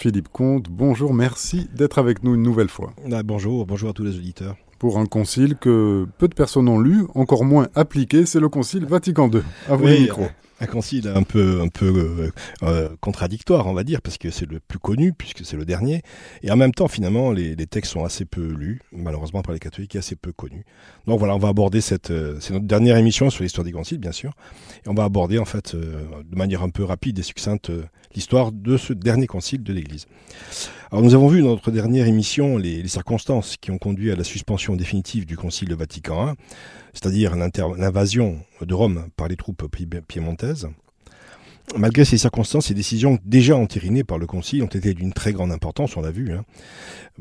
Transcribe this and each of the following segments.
Philippe Comte, bonjour, merci d'être avec nous une nouvelle fois. Ah, bonjour, bonjour à tous les auditeurs. Pour un concile que peu de personnes ont lu, encore moins appliqué, c'est le concile Vatican II. À vous Oui, le micro. Un concile un peu, un peu euh, euh, contradictoire, on va dire, parce que c'est le plus connu, puisque c'est le dernier. Et en même temps, finalement, les, les textes sont assez peu lus, malheureusement par les catholiques, et assez peu connus. Donc voilà, on va aborder cette, euh, c'est notre dernière émission sur l'histoire des conciles, bien sûr. Et on va aborder, en fait, euh, de manière un peu rapide et succincte, l'histoire de ce dernier concile de l'Église. Alors nous avons vu dans notre dernière émission les, les circonstances qui ont conduit à la suspension définitive du concile de Vatican I, c'est-à-dire l'invasion de Rome par les troupes pi- piémontaises. Malgré ces circonstances, ces décisions déjà entérinées par le Concile ont été d'une très grande importance, on l'a vu. Hein.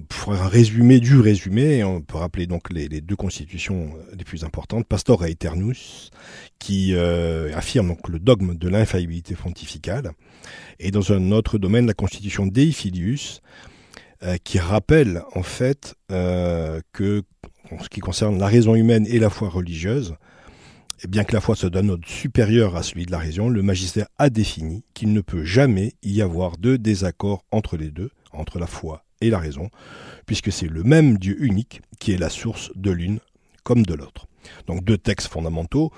Pour un résumé du résumé, on peut rappeler donc les, deux constitutions les plus importantes, Pastor et Eternus, qui euh, affirment donc le dogme de l'infaillibilité pontificale, et dans un autre domaine, la constitution Dei Filius, euh, qui rappelle en fait euh, que, en ce qui concerne la raison humaine et la foi religieuse, bien que la foi se donne ordre supérieur à celui de la raison, le magistère a défini qu'il ne peut jamais y avoir de désaccord entre les deux, entre la foi et la raison, puisque c'est le même Dieu unique qui est la source de l'une comme de l'autre. Donc deux textes fondamentaux,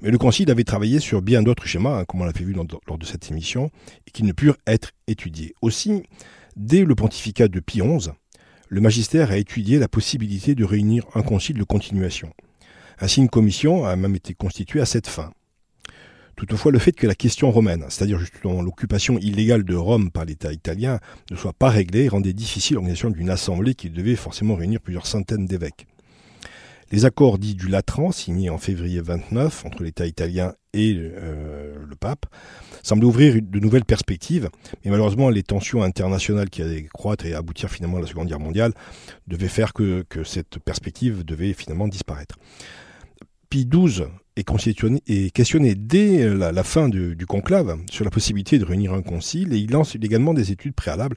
mais le Concile avait travaillé sur bien d'autres schémas, hein, comme on l'a fait vu lors de cette émission, et qui ne purent être étudiés. Aussi, dès le pontificat de Pie XI, le magistère a étudié la possibilité de réunir un concile de continuation. Ainsi, une commission a même été constituée à cette fin. Toutefois, le fait que la question romaine, c'est-à-dire justement l'occupation illégale de Rome par l'État italien, ne soit pas réglée rendait difficile l'organisation d'une assemblée qui devait forcément réunir plusieurs centaines d'évêques. Les accords dits du Latran, signés en février 29 entre l'État italien et euh, le pape, semblent ouvrir de nouvelles perspectives, mais malheureusement les tensions internationales qui allaient croître et aboutir finalement à la Seconde Guerre mondiale devaient faire que cette perspective devait finalement disparaître. Pie XII est, questionné dès la, la fin du, conclave sur la possibilité de réunir un concile et il lance également des études préalables,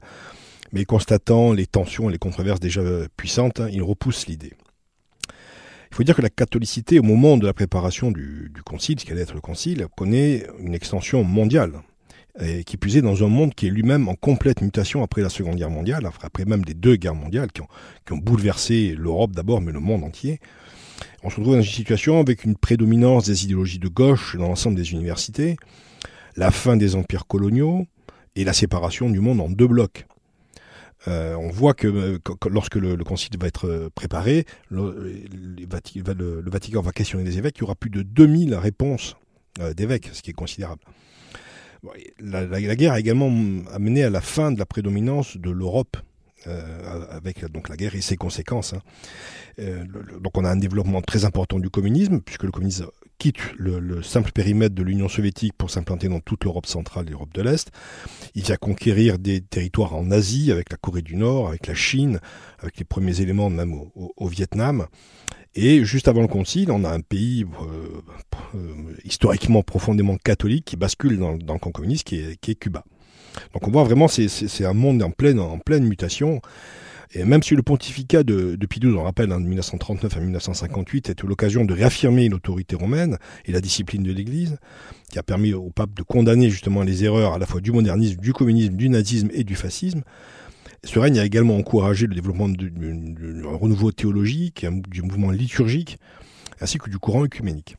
mais constatant les tensions et les controverses déjà puissantes, hein, il repousse l'idée. Il faut dire que la catholicité, au moment de la préparation du, concile, ce qu'allait être le concile, connaît une extension mondiale, qui est dans un monde qui est lui-même en complète mutation après la Seconde Guerre mondiale, après même les deux guerres mondiales qui ont bouleversé l'Europe d'abord, mais le monde entier. On se retrouve dans une situation avec une prédominance des idéologies de gauche dans l'ensemble des universités, la fin des empires coloniaux et la séparation du monde en deux blocs. Euh, on voit que, euh, que- que lorsque le, le concile va être euh, préparé, le, Vatican va questionner les évêques, il y aura plus de 2000 réponses d'évêques, ce qui est considérable. La guerre a également amené à la fin de la prédominance de l'Europe euh, avec donc la guerre et ses conséquences. hein. Euh, donc on a un développement très important du communisme, puisque le communisme quitte le, le simple périmètre de l'Union soviétique pour s'implanter dans toute l'Europe centrale et l'Europe de l'Est. Il vient conquérir des territoires en Asie, avec la Corée du Nord, avec la Chine, avec les premiers éléments même au, au- au Vietnam. Et juste avant le concile, on a un pays euh, euh, historiquement profondément catholique qui bascule dans, dans le camp communiste, qui est, qui est Cuba. Donc on voit vraiment, c'est- un monde en pleine, en pleine mutation. Et même si le pontificat de, de Pie XII, on rappelle, en 1939 à 1958, était l'occasion de réaffirmer l'autorité romaine et la discipline de l'Église, qui a permis au pape de condamner justement les erreurs à la fois du modernisme, du communisme, du nazisme et du fascisme, ce règne a également encouragé le développement du- du- du- d'un renouveau théologique, du mouvement liturgique, ainsi que du courant œcuménique.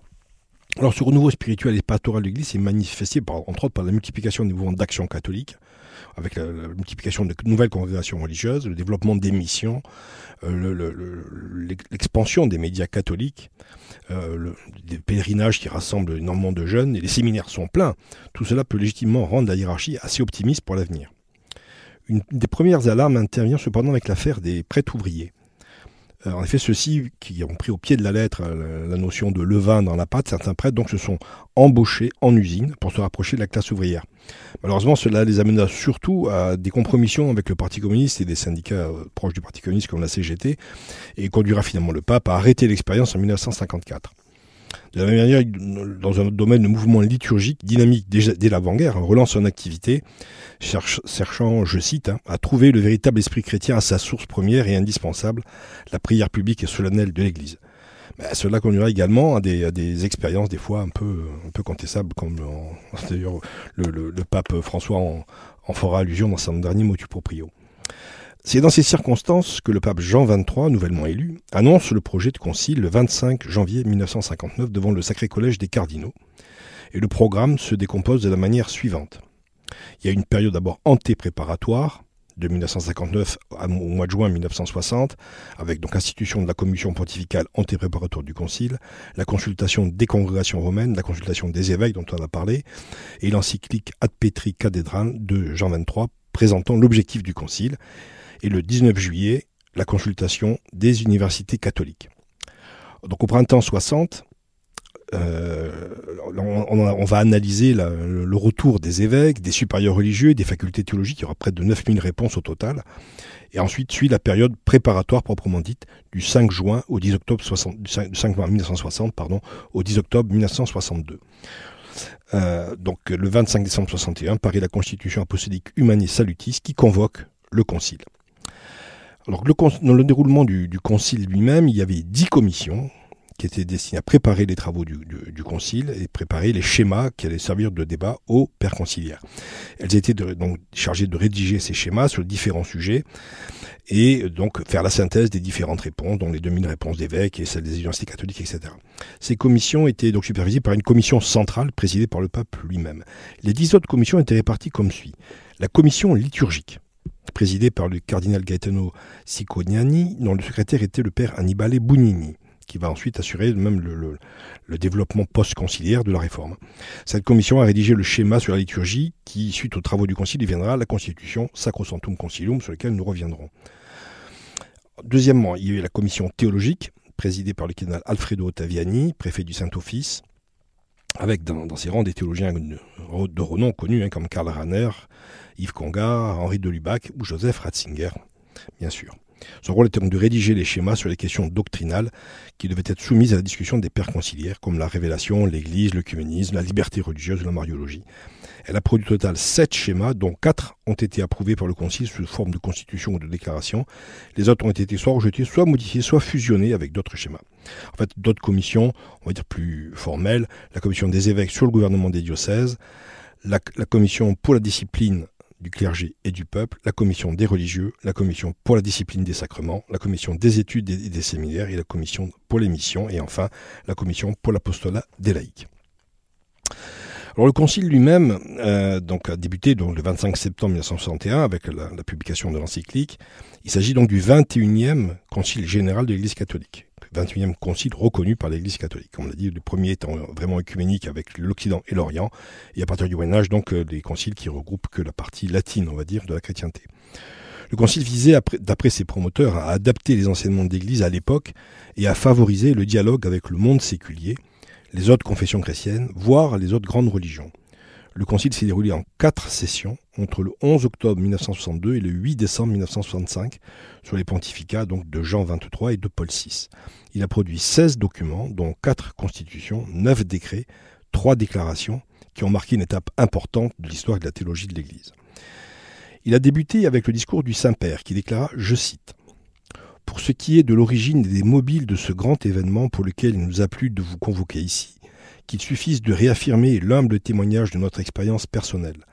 Alors ce renouveau spirituel et pastoral de l'Église s'est manifesté entre autres par la multiplication des mouvements d'action catholique, avec la, multiplication de nouvelles congrégations religieuses, le développement des missions, euh, le- le- le- l'expansion des médias catholiques, euh, des pèlerinages qui rassemblent énormément de jeunes, et les séminaires sont pleins. Tout cela peut légitimement rendre la hiérarchie assez optimiste pour l'avenir. Une des premières alarmes intervient cependant avec l'affaire des prêtres ouvriers. Euh, en effet, ceux-ci qui ont pris au pied de la lettre euh, la, notion de levain dans la pâte, certains prêtres donc se sont embauchés en usine pour se rapprocher de la classe ouvrière. Malheureusement, cela les amena surtout à des compromissions avec le Parti communiste et des syndicats euh, proches du Parti communiste comme la CGT, et conduira finalement le pape à arrêter l'expérience en 1954. De la même manière, dans un domaine, le mouvement liturgique, dynamique dès l'avant-guerre, relance son activité, cherchant, je cite, hein, à trouver le véritable esprit chrétien à sa source première et indispensable, la prière publique et solennelle de l'Église. bah, cela conduira également à des, expériences des fois un peu, un peu contestables, comme d'ailleurs le, pape François en, fera allusion dans son dernier motu proprio. C'est dans ces circonstances que le pape Jean XXIII, nouvellement élu, annonce le projet de concile le 25 janvier 1959 devant le Sacré Collège des Cardinaux. Et le programme se décompose de la manière suivante. Il y a une période d'abord anté-préparatoire, de 1959 au mois de juin 1960, avec donc l'institution de la commission pontificale anté-préparatoire du Concile, la consultation des congrégations romaines, la consultation des évêques dont on a parlé, et l'encyclique Ad Petri de Jean XXIII présentant l'objectif du Concile, et le 19 juillet, la consultation des universités catholiques. Donc au printemps 60, euh, on, va analyser le, retour des évêques, des supérieurs religieux, des facultés théologiques. Il y aura près de 9000 réponses au total. Et ensuite suit la période préparatoire proprement dite du 5 juin au 10 octobre 5, 1960 pardon, au 10 octobre 1962. Euh, donc le 25 décembre 61 paraît la Constitution apostolique Humanis Salutis qui convoque le Concile. Dans le déroulement du, Concile lui-même, il y avait dix commissions qui était destiné à préparer les travaux du, concile et préparer les schémas qui allaient servir de débat aux pères conciliaires. Elles étaient donc chargées de rédiger ces schémas sur différents sujets et donc faire la synthèse des différentes réponses, dont les 2000 réponses d'évêques et celles des universités catholiques, etc. Ces commissions étaient donc supervisées par une commission centrale présidée par le pape lui-même. Les dix autres commissions étaient réparties comme suit. La commission liturgique, présidée par le cardinal Gaetano Cicognani, dont le secrétaire était le père Annibale Bugnini qui va ensuite assurer même le, développement post-conciliaire de la réforme. Cette commission a rédigé le schéma sur la liturgie qui, suite aux travaux du Concile, deviendra la Constitution Sacrosanctum Concilium, sur laquelle nous reviendrons. Deuxièmement, il y a eu la commission théologique, présidée par le cardinal Alfredo Ottaviani, préfet du Saint-Office, avec dans, ses rangs des théologiens de renom connus hein, comme Karl Rahner, Yves Conga, Henri de Lubac ou Joseph Ratzinger, bien sûr. Son rôle était donc de rédiger les schémas sur les questions doctrinales qui devaient être soumises à la discussion des pères conciliaires, comme la révélation, l'Église, le communisme, la liberté religieuse ou la mariologie. Elle a produit au total sept schémas, dont quatre ont été approuvés par le Concile sous forme de constitution ou de déclaration. Les autres ont été soit rejetés, soit modifiés, soit fusionnés avec d'autres schémas. En fait, d'autres commissions, on va dire plus formelles, la commission des évêques sur le gouvernement des diocèses, la commission pour la discipline du clergé et du peuple, la commission des religieux, la commission pour la discipline des sacrements, la commission des études et des séminaires et la commission pour les missions et enfin la commission pour l'apostolat des laïcs. Alors le concile lui-même euh, donc a débuté donc, le 25 septembre 1961 avec la, publication de l'encyclique. Il s'agit donc du 21e concile général de l'Église catholique. 21e concile reconnu par l'Église catholique. Comme on l'a dit, le premier étant vraiment œcuménique avec l'Occident et l'Orient, et à partir du Moyen Âge, donc, euh, des conciles qui regroupent que la partie latine, on va dire, de la chrétienté. Le concile visait, d'après ses promoteurs, à adapter les enseignements de l'Église à l'époque et à favoriser le dialogue avec le monde séculier, les autres confessions chrétiennes, voire les autres grandes religions. Le concile s'est déroulé en quatre sessions entre le 11 octobre 1962 et le 8 décembre 1965 sur les pontificats de Jean XXIII et de Paul VI. Il a produit 16 documents, dont 4 constitutions, 9 décrets, 3 déclarations, qui ont marqué une étape importante de l'histoire de la théologie de l'Église. Il a débuté avec le discours du Saint-Père qui déclara, je cite, Pour ce qui est de l'origine des mobiles de ce grand événement pour lequel il nous a plu de vous convoquer ici, qu'il suffise de réaffirmer l'humble témoignage de notre expérience personnelle.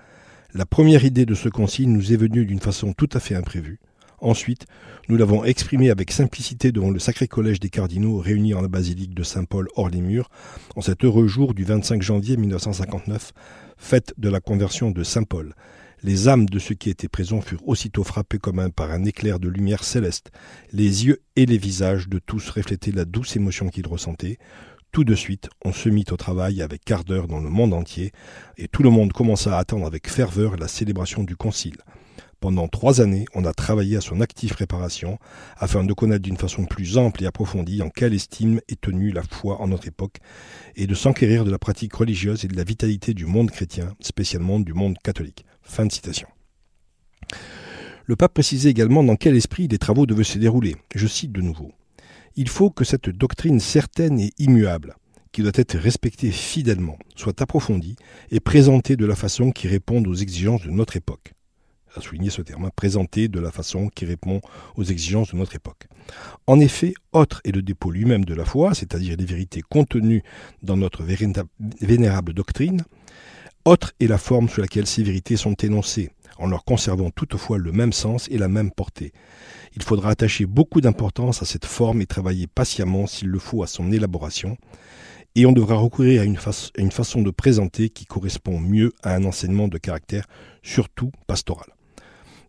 La première idée de ce concile nous est venue d'une façon tout à fait imprévue. Ensuite, nous l'avons exprimée avec simplicité devant le sacré collège des cardinaux réunis en la basilique de Saint-Paul hors les murs, en cet heureux jour du 25 janvier 1959, fête de la conversion de Saint-Paul. Les âmes de ceux qui étaient présents furent aussitôt frappées comme un par un éclair de lumière céleste. Les yeux et les visages de tous reflétaient la douce émotion qu'ils ressentaient. Tout de suite, on se mit au travail avec ardeur dans le monde entier, et tout le monde commença à attendre avec ferveur la célébration du concile. Pendant trois années, on a travaillé à son active préparation, afin de connaître d'une façon plus ample et approfondie en quelle estime est tenue la foi en notre époque, et de s'enquérir de la pratique religieuse et de la vitalité du monde chrétien, spécialement du monde catholique. Fin de citation. Le pape précisait également dans quel esprit les travaux devaient se dérouler. Je cite de nouveau. Il faut que cette doctrine certaine et immuable, qui doit être respectée fidèlement, soit approfondie et présentée de la façon qui réponde aux exigences de notre époque. à souligner ce terme, hein, présenté de la façon qui répond aux exigences de notre époque. En effet, autre est le dépôt lui-même de la foi, c'est-à-dire les vérités contenues dans notre vénérable doctrine, autre est la forme sous laquelle ces vérités sont énoncées, en leur conservant toutefois le même sens et la même portée. Il faudra attacher beaucoup d'importance à cette forme et travailler patiemment, s'il le faut, à son élaboration, et on devra recourir à une, façon de présenter qui correspond mieux à un enseignement de caractère surtout pastoral.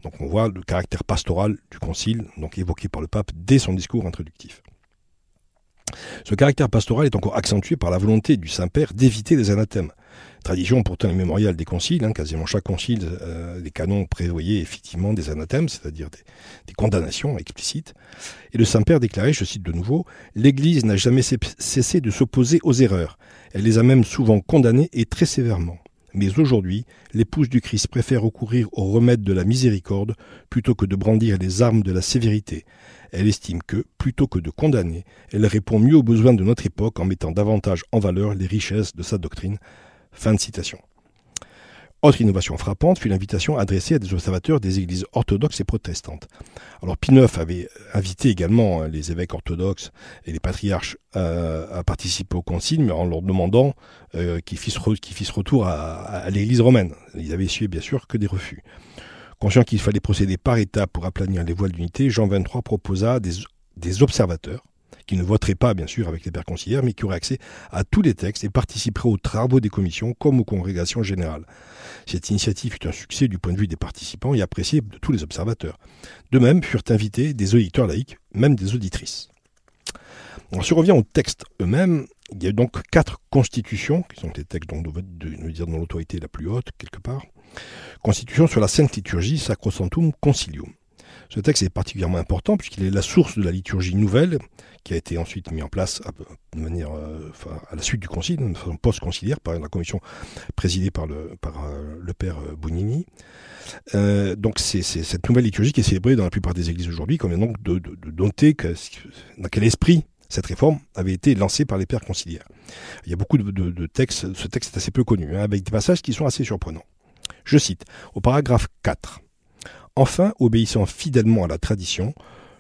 Donc on voit le caractère pastoral du concile, donc évoqué par le pape dès son discours introductif. Ce caractère pastoral est encore accentué par la volonté du Saint-Père d'éviter les anathèmes. Tradition pourtant immémoriale des conciles, hein, quasiment chaque concile, euh, des canons prévoyaient effectivement des anathèmes, c'est-à-dire des, des, condamnations explicites. Et le Saint-Père déclarait, je cite de nouveau, L'Église n'a jamais cessé de s'opposer aux erreurs. Elle les a même souvent condamnées et très sévèrement. Mais aujourd'hui, l'épouse du Christ préfère recourir au remède de la miséricorde plutôt que de brandir les armes de la sévérité. Elle estime que, plutôt que de condamner, elle répond mieux aux besoins de notre époque en mettant davantage en valeur les richesses de sa doctrine. Fin de citation. Autre innovation frappante fut l'invitation adressée à des observateurs des églises orthodoxes et protestantes. Alors Pie IX avait invité également hein, les évêques orthodoxes et les patriarches à, participer au concile, mais en leur demandant euh, qu'ils fissent, retour à, l'église romaine. Ils avaient essuyé bien sûr que des refus. Conscient qu'il fallait procéder par étapes pour aplanir les voiles d'unité, Jean XXIII proposa des observateurs qui ne voteraient pas, bien sûr, avec les pères conciliaires, mais qui auraient accès à tous les textes et participeraient aux travaux des commissions comme aux congrégations générales. Cette initiative fut un succès du point de vue des participants et appréciée de tous les observateurs. De même furent invités des auditeurs laïcs, même des auditrices. On se revient aux textes eux-mêmes. Il y a donc quatre constitutions, qui sont les textes dont, dire, dont l'autorité la plus haute, quelque part. Constitution sur la Sainte Liturgie, Sacrosanctum Concilium. Ce texte est particulièrement important puisqu'il est la source de la liturgie nouvelle qui a été ensuite mis en place à, de manière, euh, à la suite du concile, de façon post-conciliaire, par la commission présidée par le, euh, père euh, Bounini. donc c'est cette nouvelle liturgie qui est célébrée dans la plupart des églises aujourd'hui, comme donc de, noter dans quel esprit cette réforme avait été lancée par les pères conciliaires. Il y a beaucoup de, de textes, ce texte est assez peu connu, hein, avec des passages qui sont assez surprenants. Je cite, au paragraphe 4, Enfin, obéissant fidèlement à la tradition,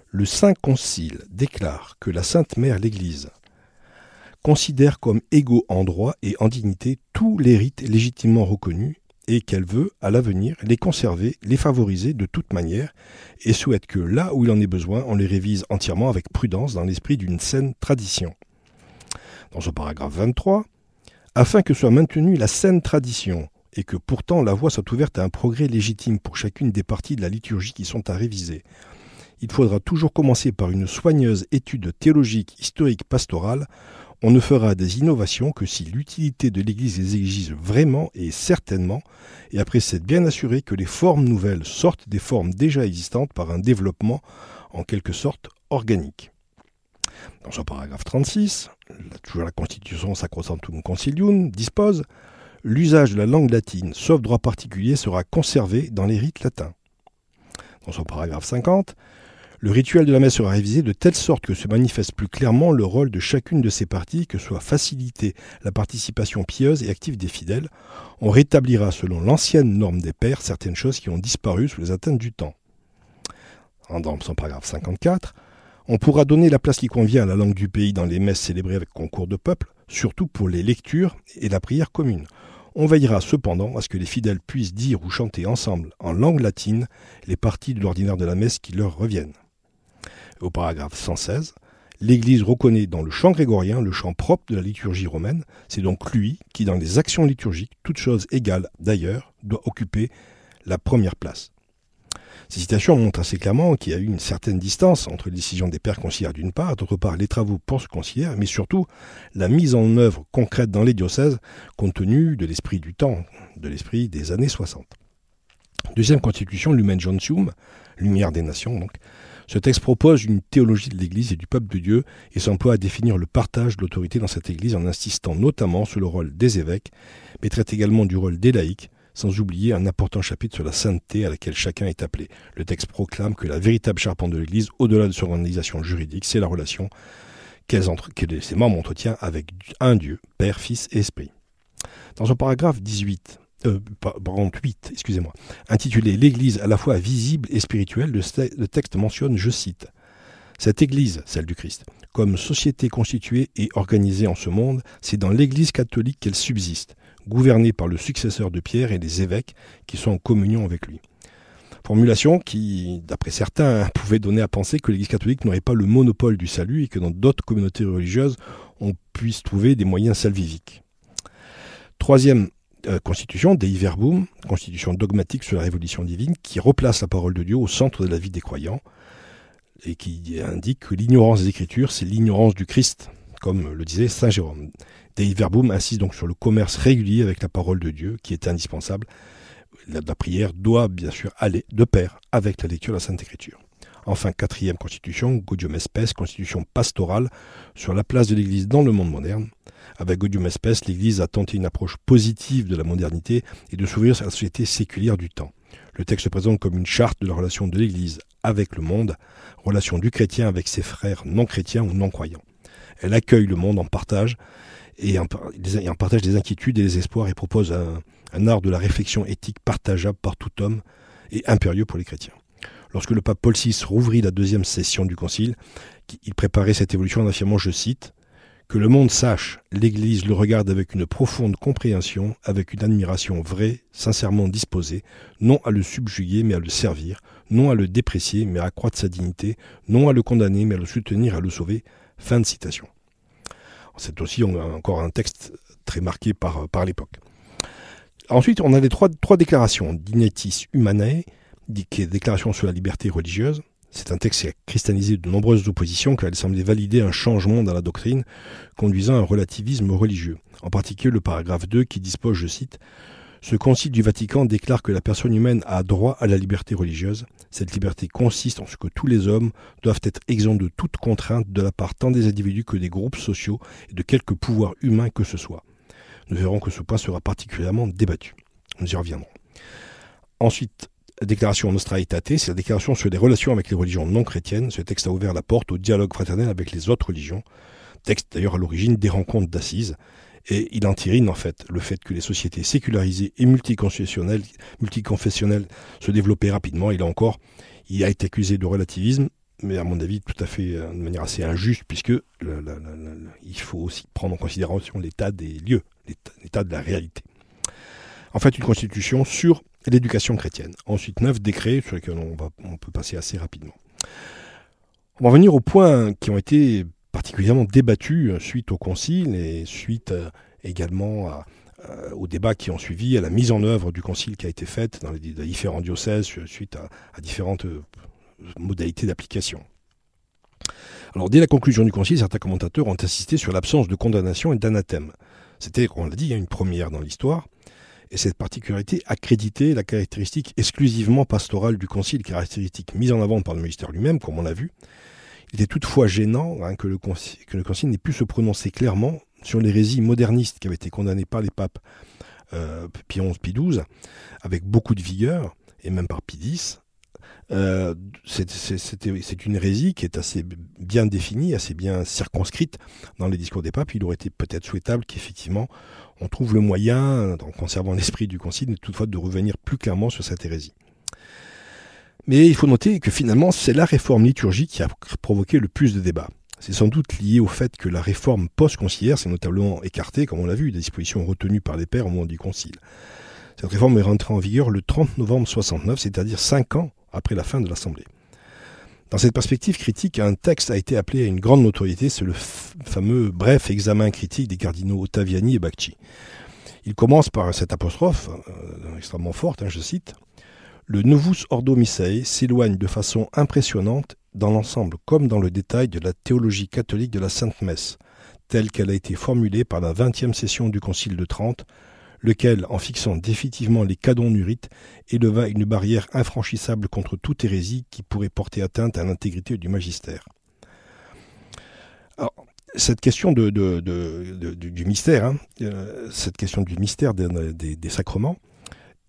le Saint Concile déclare que la Sainte Mère l'Église considère comme égaux en droit et en dignité tous les rites légitimement reconnus et qu'elle veut, à l'avenir, les conserver, les favoriser de toute manière, et souhaite que, là où il en est besoin, on les révise entièrement avec prudence dans l'esprit d'une saine tradition. Dans ce paragraphe 23, afin que soit maintenue la saine tradition, et que pourtant la voie soit ouverte à un progrès légitime pour chacune des parties de la liturgie qui sont à réviser. Il faudra toujours commencer par une soigneuse étude théologique, historique, pastorale. On ne fera des innovations que si l'utilité de l'Église les exige vraiment et certainement, et après s'être bien assuré que les formes nouvelles sortent des formes déjà existantes par un développement en quelque sorte organique. Dans son paragraphe 36, toujours la Constitution Sacrosanctum Concilium dispose l'usage de la langue latine, sauf droit particulier, sera conservé dans les rites latins. Dans son paragraphe 50, le rituel de la messe sera révisé de telle sorte que se manifeste plus clairement le rôle de chacune de ces parties, que soit faciliter la participation pieuse et active des fidèles. On rétablira, selon l'ancienne norme des pères, certaines choses qui ont disparu sous les atteintes du temps. Dans son paragraphe 54, on pourra donner la place qui convient à la langue du pays dans les messes célébrées avec concours de peuple, surtout pour les lectures et la prière commune. On veillera cependant à ce que les fidèles puissent dire ou chanter ensemble en langue latine les parties de l'ordinaire de la messe qui leur reviennent. Au paragraphe 116, l'Église reconnaît dans le chant grégorien le chant propre de la liturgie romaine. C'est donc lui qui, dans les actions liturgiques, toutes choses égales d'ailleurs, doit occuper la première place. Ces citations montrent assez clairement qu'il y a eu une certaine distance entre les décisions des pères conciliaires d'une part, d'autre part les travaux post-conciliaires, mais surtout la mise en œuvre concrète dans les diocèses compte tenu de l'esprit du temps, de l'esprit des années 60. Deuxième constitution, Lumen Gentium, Lumière des Nations donc. Ce texte propose une théologie de l'Église et du peuple de Dieu et s'emploie à définir le partage de l'autorité dans cette Église en insistant notamment sur le rôle des évêques, mais traite également du rôle des laïcs, sans oublier un important chapitre sur la sainteté à laquelle chacun est appelé. Le texte proclame que la véritable charpente de l'Église, au-delà de son organisation juridique, c'est la relation que ses membres entretiennent avec un Dieu, Père, Fils et Esprit. Dans son paragraphe 18, euh, pardon, 8, excusez-moi, intitulé L'Église à la fois visible et spirituelle, le texte mentionne, je cite, Cette Église, celle du Christ, comme société constituée et organisée en ce monde, c'est dans l'Église catholique qu'elle subsiste, gouvernée par le successeur de Pierre et les évêques qui sont en communion avec lui. Formulation qui, d'après certains, pouvait donner à penser que l'Église catholique n'aurait pas le monopole du salut et que dans d'autres communautés religieuses, on puisse trouver des moyens salvifiques. Troisième euh, constitution, Dei Verbum, constitution dogmatique sur la révolution divine, qui replace la parole de Dieu au centre de la vie des croyants et qui indique que l'ignorance des Écritures, c'est l'ignorance du Christ, comme le disait Saint Jérôme. Dei Verbum insiste donc sur le commerce régulier avec la parole de Dieu, qui est indispensable. La, la prière doit bien sûr aller de pair avec la lecture de la Sainte Écriture. Enfin, quatrième constitution, Gaudium Espèce, constitution pastorale sur la place de l'Église dans le monde moderne. Avec Gaudium Espèce, l'Église a tenté une approche positive de la modernité et de s'ouvrir à la société séculière du temps. Le texte se présente comme une charte de la relation de l'Église avec le monde, relation du chrétien avec ses frères non chrétiens ou non croyants. Elle accueille le monde en partage et en, partage des inquiétudes et des espoirs et propose un, un art de la réflexion éthique partageable par tout homme et impérieux pour les chrétiens. Lorsque le pape Paul VI rouvrit la deuxième session du Concile, il préparait cette évolution en affirmant, je cite, que le monde sache, l'Église le regarde avec une profonde compréhension, avec une admiration vraie, sincèrement disposée, non à le subjuguer mais à le servir, non à le déprécier mais à accroître sa dignité, non à le condamner mais à le soutenir, à le sauver. Fin de citation. C'est aussi encore un texte très marqué par, l'époque. Ensuite, on a les trois, trois déclarations d'Inetis Humanae, qui Déclaration sur la liberté religieuse, c'est un texte qui a cristallisé de nombreuses oppositions car il semblait valider un changement dans la doctrine conduisant à un relativisme religieux. En particulier le paragraphe 2 qui dispose, je cite, Ce concile du Vatican déclare que la personne humaine a droit à la liberté religieuse. Cette liberté consiste en ce que tous les hommes doivent être exempts de toute contrainte de la part tant des individus que des groupes sociaux et de quelque pouvoir humain que ce soit. Nous verrons que ce point sera particulièrement débattu. Nous y reviendrons. Ensuite, la déclaration Nostra Aetate, c'est la déclaration sur les relations avec les religions non chrétiennes. Ce texte a ouvert la porte au dialogue fraternel avec les autres religions. Texte d'ailleurs à l'origine des rencontres d'assises. Et il entérine en fait le fait que les sociétés sécularisées et multiconfessionnelles, se développaient rapidement. Et là encore, il a été accusé de relativisme, mais à mon avis tout à fait euh, de manière assez injuste, puisque il faut aussi prendre en considération l'état des lieux, l'état de la réalité. En fait, une constitution sur l'éducation chrétienne. Ensuite, neuf décrets sur lesquels on peut passer assez rapidement. On va venir aux points qui ont été particulièrement débattus euh, suite au concile et suite euh, également euh, aux débats qui ont suivi, à la mise en œuvre du concile qui a été faite dans les, différents diocèses suite à, différentes modalités d'application. Alors dès la conclusion du concile, certains commentateurs ont insisté sur l'absence de condamnation et d'anathème. C'était, on l'a dit, une première dans l'histoire. Et cette particularité accréditait la caractéristique exclusivement pastorale du concile, caractéristique mise en avant par le ministère lui-même, comme on l'a vu. Il était toutefois gênant hein, que, le concile, que le concile n'ait pu se prononcer clairement sur l'hérésie moderniste qui avait été condamnée par les papes euh, Pie XI, Pie XII, avec beaucoup de vigueur, et même par Pie X. Euh, c'est une hérésie qui est assez bien définie, assez bien circonscrite dans les discours des papes. Il aurait été peut-être souhaitable qu'effectivement on trouve le moyen, en conservant l'esprit du concile, toutefois de revenir plus clairement sur cette hérésie. Mais il faut noter que finalement, c'est la réforme liturgique qui a provoqué le plus de débats. C'est sans doute lié au fait que la réforme post-conciliaire s'est notablement écartée, comme on l'a vu, des dispositions retenues par les pères au moment du concile. Cette réforme est rentrée en vigueur le 30 novembre 69, c'est-à-dire cinq ans après la fin de l'Assemblée. Dans cette perspective critique, un texte a été appelé à une grande notoriété, c'est le fameux bref examen critique des cardinaux Ottaviani et Bacci. Il commence par cette apostrophe, euh, extrêmement forte, hein, je cite, Le Novus Ordo Missae s'éloigne de façon impressionnante dans l'ensemble comme dans le détail de la théologie catholique de la Sainte Messe, telle qu'elle a été formulée par la vingtième session du Concile de Trente, lequel, en fixant définitivement les cadons nurites, éleva une barrière infranchissable contre toute hérésie qui pourrait porter atteinte à l'intégrité du magistère. cette question du mystère, hein, euh, cette question du mystère des, sacrements,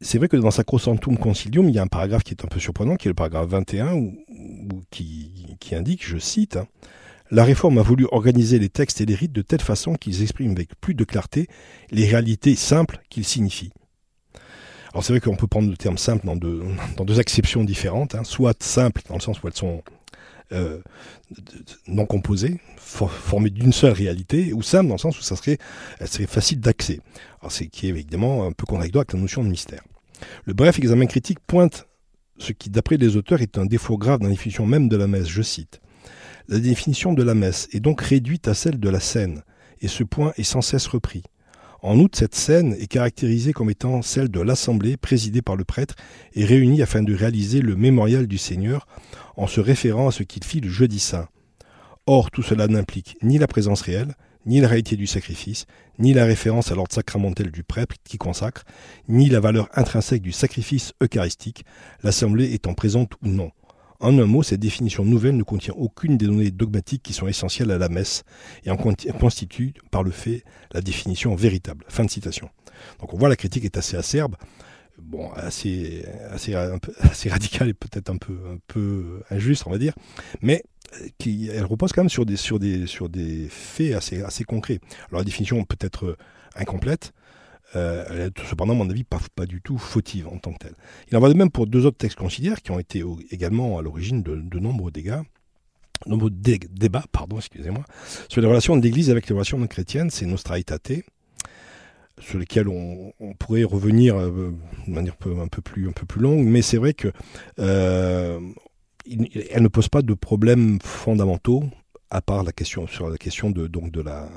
c'est vrai que dans Sacrosanctum Concilium, il y a un paragraphe qui est un peu surprenant, qui est le paragraphe 21, où, qui, indique, je cite, hein, la réforme a voulu organiser les textes et les rites de telle façon qu'ils expriment avec plus de clarté les réalités simples qu'ils signifient. Alors c'est vrai qu'on peut prendre le terme simple dans deux, dans deux différentes, hein. soit simple dans le sens où elles sont euh, non composées, formées d'une seule réalité, ou simple dans le sens où ça serait, elle serait facile d'accès. Alors c'est qui est évidemment un peu contradictoire avec la notion de mystère. Le bref examen critique pointe ce qui, d'après les auteurs, est un défaut grave dans la définition même de la messe. Je cite La définition de la messe est donc réduite à celle de la scène, et ce point est sans cesse repris. En outre, cette scène est caractérisée comme étant celle de l'assemblée présidée par le prêtre et réunie afin de réaliser le mémorial du Seigneur en se référant à ce qu'il fit le jeudi saint. Or, tout cela n'implique ni la présence réelle, ni la réalité du sacrifice, ni la référence à l'ordre sacramentel du prêtre qui consacre, ni la valeur intrinsèque du sacrifice eucharistique, l'assemblée étant présente ou non. En un mot, cette définition nouvelle ne contient aucune des données dogmatiques qui sont essentielles à la messe et en constitue par le fait la définition véritable. Fin de citation. Donc on voit la critique est assez acerbe, bon, assez, assez, assez radicale et peut-être un peu, un peu injuste, on va dire, mais qui, elle repose quand même sur des, sur des, sur des faits assez, assez concrets. Alors la définition peut être incomplète, euh, est cependant, à mon avis, pas, du tout fautive en tant que telle. Il en va de même pour deux autres textes considères qui ont été également à l'origine de, nombreux dégâts nombreux débats, pardon, excusez-moi, sur les relations de l'Église avec les relations non chrétiennes, c'est Nostra sur lesquels on, pourrait revenir euh, de manière un peu, plus, longue, mais c'est vrai que euh, ne pose pas de problèmes fondamentaux à part la question sur la question de donc de la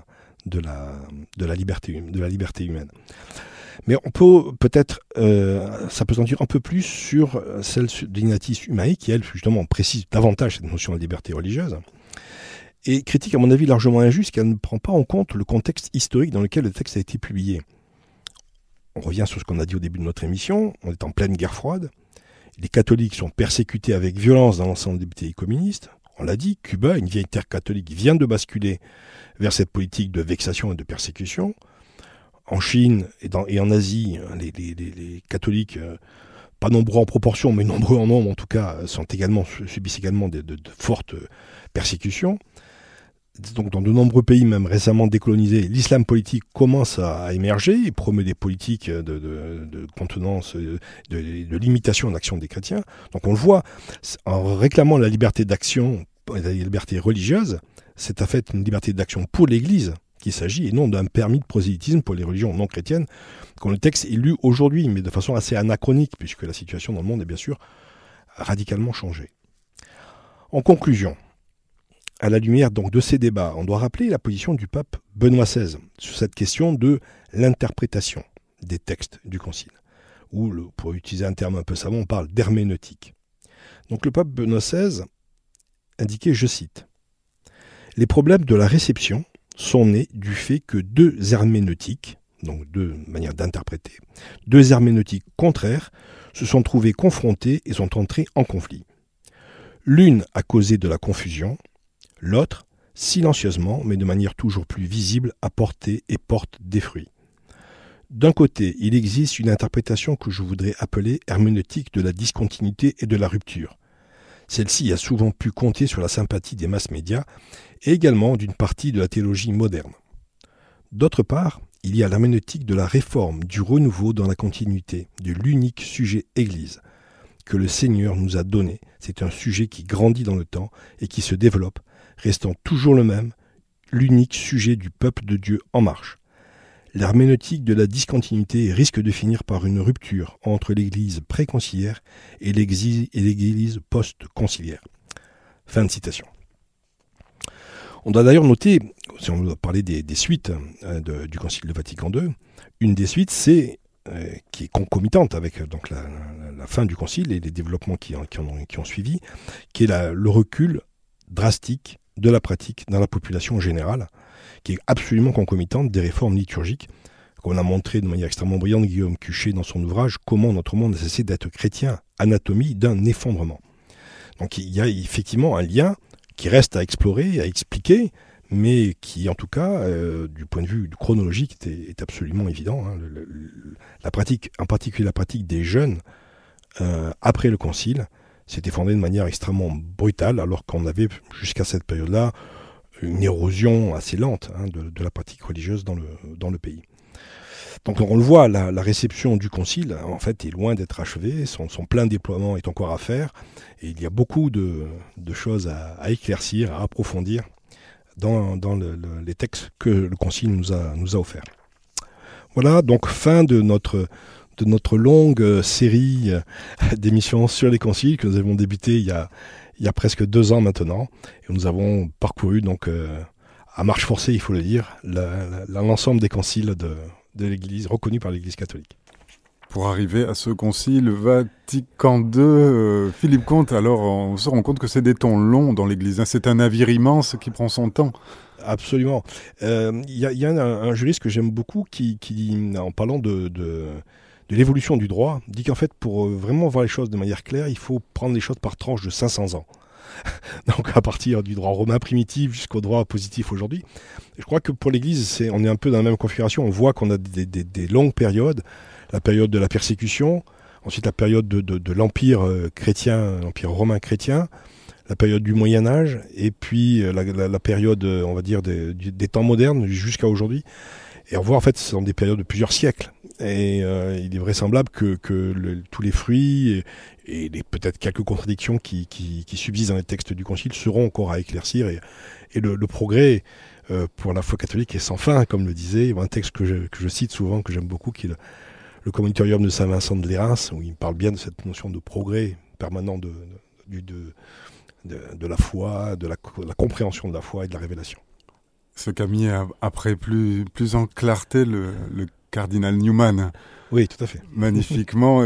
de la de la liberté humaine. Mais on peut peut-être euh, un peu plus sur celle d'Ignatis Humae qui elle justement précise davantage cette notion de liberté religieuse et critique à mon avis largement injuste qu'elle ne prend pas en compte le contexte historique dans lequel le texte a été publié. On revient sur ce qu'on a dit au début de notre émission, on est en pleine guerre froide, les catholiques sont persécutés avec violence dans l'ensemble des pays communistes. On l'a dit, Cuba, une vieille terre catholique, vient de basculer vers cette politique de vexation et de persécution. En Chine et, en Asie, les, catholiques, euh, pas nombreux en proportion, mais nombreux en nombre en tout cas, subissent également de fortes persécutions donc dans de nombreux pays, même récemment décolonisés, l'islam politique commence à, émerger et promeut des politiques de, contenance, de, de limitation en action des chrétiens. Donc on le voit, en réclamant la liberté d'action, la liberté religieuse, c'est en fait une liberté d'action pour l'Église qu'il s'agit et non d'un permis de prosélytisme pour les religions non chrétiennes, quand le texte est lu aujourd'hui, mais de façon assez anachronique, puisque la situation dans le monde est bien sûr radicalement changée. En conclusion, à la lumière donc de ces débats, on doit rappeler la position du pape Benoît XVI sur cette question de l'interprétation des textes du Concile, ou pour utiliser un terme un peu savant, on parle d'herméneutique. Donc le pape Benoît XVI indiquait, je cite, Les problèmes de la réception sont nés du fait que deux herméneutiques, donc deux manières d'interpréter, deux herméneutiques contraires se sont trouvées confrontées et sont entrées en conflit. L'une a causé de la confusion, L'autre, silencieusement, mais de manière toujours plus visible, apporte et porte des fruits. D'un côté, il existe une interprétation que je voudrais appeler herméneutique de la discontinuité et de la rupture. Celle-ci a souvent pu compter sur la sympathie des masses médias et également d'une partie de la théologie moderne. D'autre part, il y a l'herméneutique de la réforme, du renouveau dans la continuité, de l'unique sujet Église que le Seigneur nous a donné. C'est un sujet qui grandit dans le temps et qui se développe restant toujours le même, l'unique sujet du peuple de Dieu en marche. L'herméneutique de la discontinuité risque de finir par une rupture entre l'Église préconciliaire et l'Église post-conciliaire. Fin de citation. On doit d'ailleurs noter, si on doit parler des, suites hein, du Concile de Vatican II, une des suites, c'est euh, qui est concomitante avec donc la, fin du Concile et les développements qui ont, suivi, qui est le recul drastique de la pratique dans la population générale, qui est absolument concomitante des réformes liturgiques, qu'on a montré de manière extrêmement brillante Guillaume Cuchet dans son ouvrage Comment notre monde a cessé d'être chrétien, anatomie d'un effondrement. Donc il y a effectivement un lien qui reste à explorer, à expliquer, mais qui en tout cas, euh, du point de vue chronologique, est, absolument évident. Hein. la pratique, en particulier la pratique des jeunes euh, après le concile, s'est effondré de manière extrêmement brutale, alors qu'on avait jusqu'à cette période-là une érosion assez lente hein, de, la pratique religieuse dans le, dans le pays. Donc on le voit, la, réception du concile, en fait, est loin d'être achevée, son, plein déploiement est encore à faire, et il y a beaucoup de, choses à, éclaircir, à approfondir dans, les textes que le concile nous a, nous a offerts. Voilà, donc fin de notre, de notre longue série d'émissions sur les conciles que nous avons débuté il y a, il y a presque deux ans maintenant, et nous avons parcouru donc euh, à marche forcée, il faut le dire, l'ensemble des conciles de, de l'Église, reconnus par l'Église catholique. Pour arriver à ce concile Vatican II, euh, Philippe Comte, alors on se rend compte que c'est des temps longs dans l'Église. Hein. C'est un navire immense qui prend son temps. Absolument. Euh, il y, a, un, juriste que j'aime beaucoup qui, en parlant de, de, l'évolution du droit, dit qu'en fait, pour vraiment voir les choses de manière claire, il faut prendre les choses par tranche de 500 ans. donc à partir du droit romain primitif jusqu'au droit positif aujourd'hui. Je crois que pour l'Église, on est un peu dans la même configuration. On voit qu'on a des, longues périodes, la période de la persécution, ensuite la période de, l'empire euh, chrétien, l'empire romain chrétien, la période du Moyen Âge, et puis euh, la, période, euh, on va dire, des, temps modernes jusqu'à aujourd'hui. Et on voit en fait, ce sont des périodes de plusieurs siècles. Et il est vraisemblable que, tous les fruits et peut-être quelques contradictions qui, subsistent dans les textes du Concile seront encore à éclaircir et, et le, progrès euh, pour la foi catholique est sans fin, comme le disait un texte que je, que je cite souvent, que j'aime beaucoup, qui est le, le Communitorium de Saint Vincent de Lérins, où il parle bien de cette notion de progrès permanent de, de, de, de la foi, de la, compréhension de la foi et de la révélation. Ce qu'a mis après plus, plus en clarté le, le cardinal Newman. Oui, tout à fait. Magnifiquement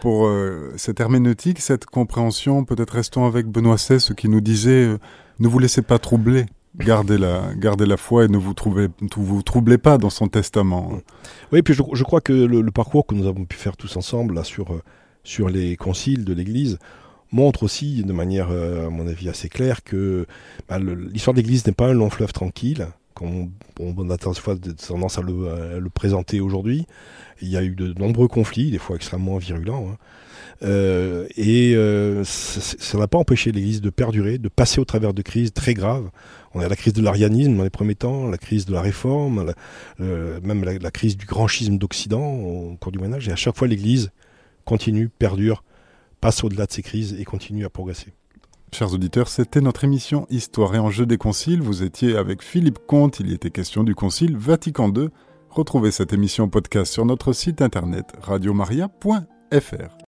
pour euh, cette herméneutique, cette compréhension. Peut-être restons avec Benoît XVI qui nous disait euh, ne vous laissez pas troubler. Gardez la, gardez la foi et ne vous, trouvez, vous troublez pas dans son testament. Oui, puis je, crois que le, parcours que nous avons pu faire tous ensemble là, sur, euh, sur les conciles de l'Église montre aussi, de manière, à mon avis, assez claire, que bah, l'histoire de l'Église n'est pas un long fleuve tranquille, comme on, a tendance à le, le présenter aujourd'hui. Il y a eu de nombreux conflits, des fois extrêmement virulents. Hein. Euh, et euh, ça n'a pas empêché l'Église de perdurer, de passer au travers de crises très graves. On a la crise de l'arianisme dans les premiers temps, la crise de la réforme, même la, crise du grand schisme d'Occident au cours du Moyen Âge. Et à chaque fois, l'Église continue, perdure, passe au-delà de ces crises et continue à progresser. Chers auditeurs, c'était notre émission Histoire et enjeux des conciles. Vous étiez avec Philippe Comte, il y était question du concile Vatican II. Retrouvez cette émission podcast sur notre site internet radiomaria.fr.